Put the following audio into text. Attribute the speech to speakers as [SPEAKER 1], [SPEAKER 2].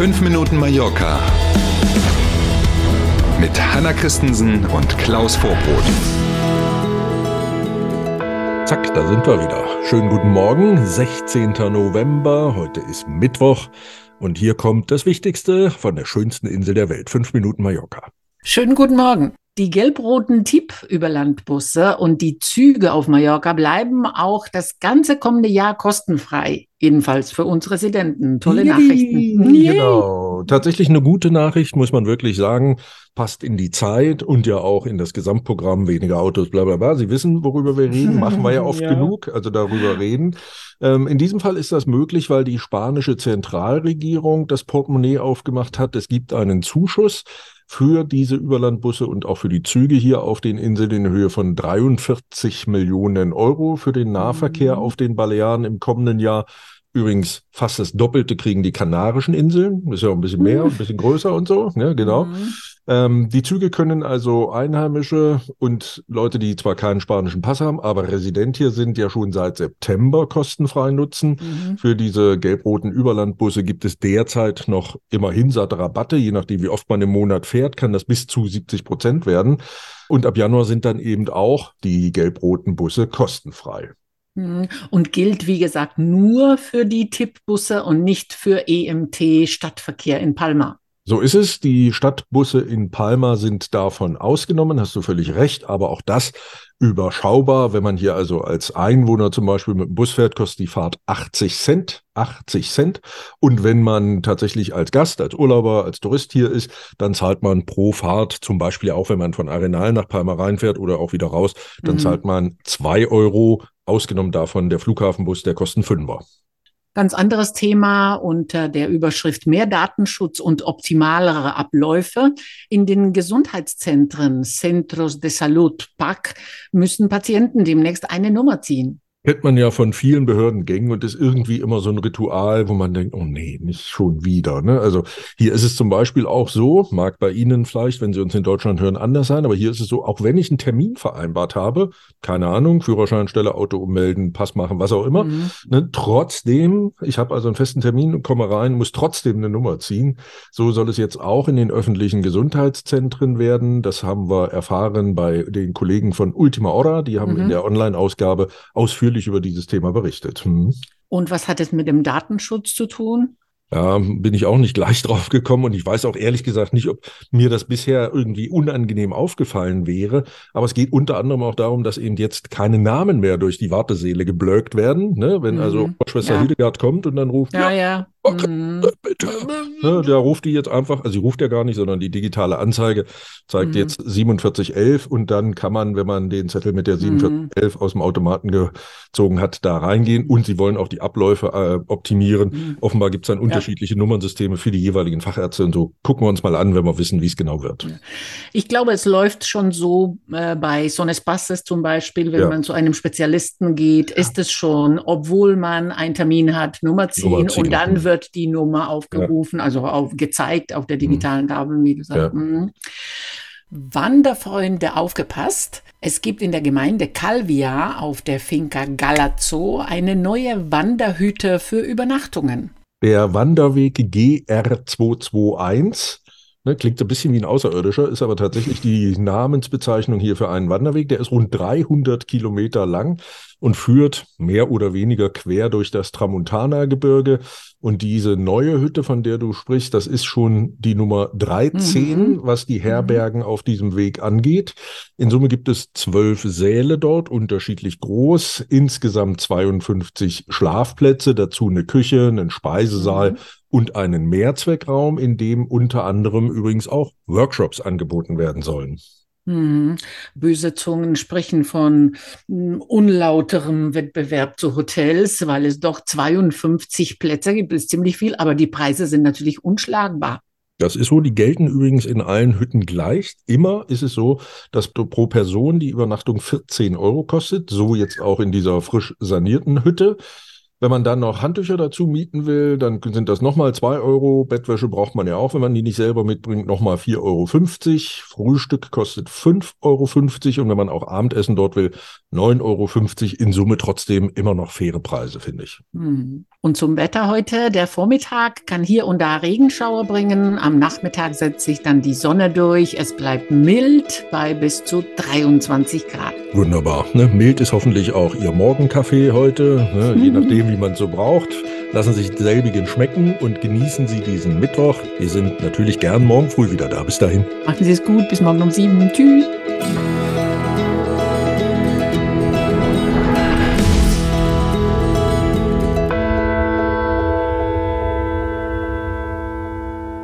[SPEAKER 1] 5 Minuten Mallorca mit Hanna Christensen und Klaus Vorbrot.
[SPEAKER 2] Zack, da sind wir wieder. Schönen guten Morgen, 16. November. Heute ist Mittwoch und hier kommt das Wichtigste von der schönsten Insel der Welt. 5 Minuten Mallorca.
[SPEAKER 3] Schönen guten Morgen. Die gelb-roten TIP-Überlandbusse und die Züge auf Mallorca bleiben auch das ganze kommende Jahr kostenfrei. Jedenfalls für uns Residenten. Tolle
[SPEAKER 2] Yay.
[SPEAKER 3] Nachrichten. Yay.
[SPEAKER 2] Genau. Tatsächlich eine gute Nachricht, muss man wirklich sagen. Passt in die Zeit und ja auch in das Gesamtprogramm weniger Autos, bla bla bla. Sie wissen, worüber wir reden. Machen wir ja oft
[SPEAKER 3] Ja.
[SPEAKER 2] genug, also darüber reden. Ähm, in diesem Fall ist das möglich, weil die spanische Zentralregierung das Portemonnaie aufgemacht hat. Es gibt einen Zuschuss für diese Überlandbusse und auch für die Züge hier auf den Inseln in Höhe von 43 Millionen Euro für den Nahverkehr
[SPEAKER 3] Mhm.
[SPEAKER 2] auf den Balearen im kommenden Jahr. Übrigens fast das Doppelte kriegen die Kanarischen Inseln. Ist ja auch ein bisschen mehr, ein bisschen größer und so. Ne, genau.
[SPEAKER 3] Mhm.
[SPEAKER 2] Ähm, die Züge können also Einheimische und Leute, die zwar keinen spanischen Pass haben, aber Resident hier sind, ja schon seit September kostenfrei nutzen.
[SPEAKER 3] Mhm.
[SPEAKER 2] Für diese gelb-roten Überlandbusse gibt es derzeit noch immerhin satte Rabatte. Je nachdem, wie oft man im Monat fährt, kann das bis zu 70 Prozent werden. Und ab Januar sind dann eben auch die gelb-roten Busse kostenfrei.
[SPEAKER 3] Mhm. Und gilt, wie gesagt, nur für die TIP-Busse und nicht für EMT-Stadtverkehr in Palma.
[SPEAKER 2] So ist es. Die Stadtbusse in Palma sind davon ausgenommen, hast du völlig recht, aber auch das überschaubar. Wenn man hier also als Einwohner zum Beispiel mit dem Bus fährt, kostet die Fahrt 80 Cent. 80 Cent. Und wenn man tatsächlich als Gast, als Urlauber, als Tourist hier ist, dann zahlt man pro Fahrt, zum Beispiel auch wenn man von Arenal nach Palma reinfährt oder auch wieder raus, dann
[SPEAKER 3] Mhm.
[SPEAKER 2] zahlt man zwei Euro. Ausgenommen davon der Flughafenbus, der kostet einen Fünfer.
[SPEAKER 3] Ganz anderes Thema unter der Überschrift mehr Datenschutz und optimalere Abläufe. In den Gesundheitszentren Centros de Salud, PAC, müssen Patienten demnächst eine Nummer ziehen.
[SPEAKER 2] Kennt man ja von vielen Behördengängen und ist irgendwie immer so ein Ritual, wo man denkt, oh nee, nicht schon wieder. Ne? Also hier ist es zum Beispiel auch so, mag bei Ihnen vielleicht, wenn Sie uns in Deutschland hören, anders sein, aber hier ist es so, auch wenn ich einen Termin vereinbart habe, keine Ahnung, Führerscheinstelle, Auto ummelden, Pass machen, was auch immer,
[SPEAKER 3] Mhm.
[SPEAKER 2] ne, trotzdem, ich habe also einen festen Termin und komme rein, muss trotzdem eine Nummer ziehen. So soll es jetzt auch in den öffentlichen Gesundheitszentren werden. Das haben wir erfahren bei den Kollegen von Ultima Hora. Die haben
[SPEAKER 3] Mhm.
[SPEAKER 2] in der Online-Ausgabe ausführlich über dieses Thema berichtet. Hm.
[SPEAKER 3] Und was hat es mit dem Datenschutz zu tun?
[SPEAKER 2] Ja, bin ich auch nicht gleich drauf gekommen und ich weiß auch ehrlich gesagt nicht, ob mir das bisher irgendwie unangenehm aufgefallen wäre. Aber es geht unter anderem auch darum, dass eben jetzt keine Namen mehr durch die Wartesäle geblöckt werden. Ne? Wenn
[SPEAKER 3] Mhm.
[SPEAKER 2] also Schwester
[SPEAKER 3] Ja.
[SPEAKER 2] Hildegard kommt und dann ruft,
[SPEAKER 3] Ja, ja.
[SPEAKER 2] okay.
[SPEAKER 3] Mhm.
[SPEAKER 2] bitte. Ne, der ruft die jetzt einfach, also sie ruft ja gar nicht, sondern die digitale Anzeige zeigt
[SPEAKER 3] Mhm.
[SPEAKER 2] jetzt 4711 und dann kann man, wenn man den Zettel mit der
[SPEAKER 3] Mhm.
[SPEAKER 2] 4711 aus dem Automaten gezogen hat, da reingehen und sie wollen auch die Abläufe äh, optimieren.
[SPEAKER 3] Mhm.
[SPEAKER 2] Offenbar gibt es dann unterschiedliche Nummernsysteme für die jeweiligen Fachärzte und so. Gucken wir uns mal an, wenn wir wissen, wie es genau wird.
[SPEAKER 3] Ich glaube, es läuft schon so äh, bei Sones Passes zum Beispiel, wenn
[SPEAKER 2] Ja.
[SPEAKER 3] man zu einem Spezialisten geht, ist es schon, obwohl man einen Termin hat, Nummer ziehen,
[SPEAKER 2] Nummer ziehen,
[SPEAKER 3] und dann
[SPEAKER 2] mhm.
[SPEAKER 3] Wird die Nummer aufgerufen, also auf, gezeigt auf der digitalen Tafel, wie du sagst.
[SPEAKER 2] Ja.
[SPEAKER 3] Mhm. Wanderfreunde aufgepasst. Es gibt in der Gemeinde Calvia auf der Finca Galazzo eine neue Wanderhütte für Übernachtungen.
[SPEAKER 2] Der Wanderweg GR221 ne, klingt so ein bisschen wie ein Außerirdischer, ist aber tatsächlich die Namensbezeichnung hier für einen Wanderweg. Der ist rund 300 Kilometer lang und führt mehr oder weniger quer durch das Tramontana-Gebirge. Und diese neue Hütte, von der du sprichst, das ist schon die Nummer 13,
[SPEAKER 3] Mhm.
[SPEAKER 2] was die Herbergen auf diesem Weg angeht. In Summe gibt es zwölf Säle dort, unterschiedlich groß, insgesamt 52 Schlafplätze, dazu eine Küche, einen Speisesaal
[SPEAKER 3] Mhm.
[SPEAKER 2] Und einen Mehrzweckraum, in dem unter anderem übrigens auch Workshops angeboten werden sollen.
[SPEAKER 3] Mhm. Böse Zungen sprechen von mm, unlauterem Wettbewerb zu Hotels, weil es doch 52 Plätze gibt, ist ziemlich viel, aber die Preise sind natürlich unschlagbar.
[SPEAKER 2] Das ist so, die gelten übrigens in allen Hütten gleich. Immer ist es so, dass pro Person die Übernachtung 14 Euro kostet, so jetzt auch in dieser frisch sanierten Hütte. Wenn man dann noch Handtücher dazu mieten will, dann sind das nochmal zwei Euro. Bettwäsche braucht man ja auch, wenn man die nicht selber mitbringt, nochmal 4,50 Euro. Frühstück kostet 5,50 Euro. Und wenn man auch Abendessen dort will, 9,50 Euro. In Summe trotzdem immer noch faire Preise, finde ich.
[SPEAKER 3] Hm. Und zum Wetter heute, der Vormittag kann hier und da Regenschauer bringen. Am Nachmittag setzt sich dann die Sonne durch. Es bleibt mild bei bis zu 23 Grad.
[SPEAKER 2] Wunderbar. Ne? Mild ist hoffentlich auch Ihr Morgenkaffee heute, ne? je nachdem, wie man es so braucht. Lassen Sie sich selbigen schmecken und genießen Sie diesen Mittwoch. Wir sind natürlich gern morgen früh wieder da. Bis dahin.
[SPEAKER 3] Machen Sie es gut. Bis morgen um sieben. Tschüss.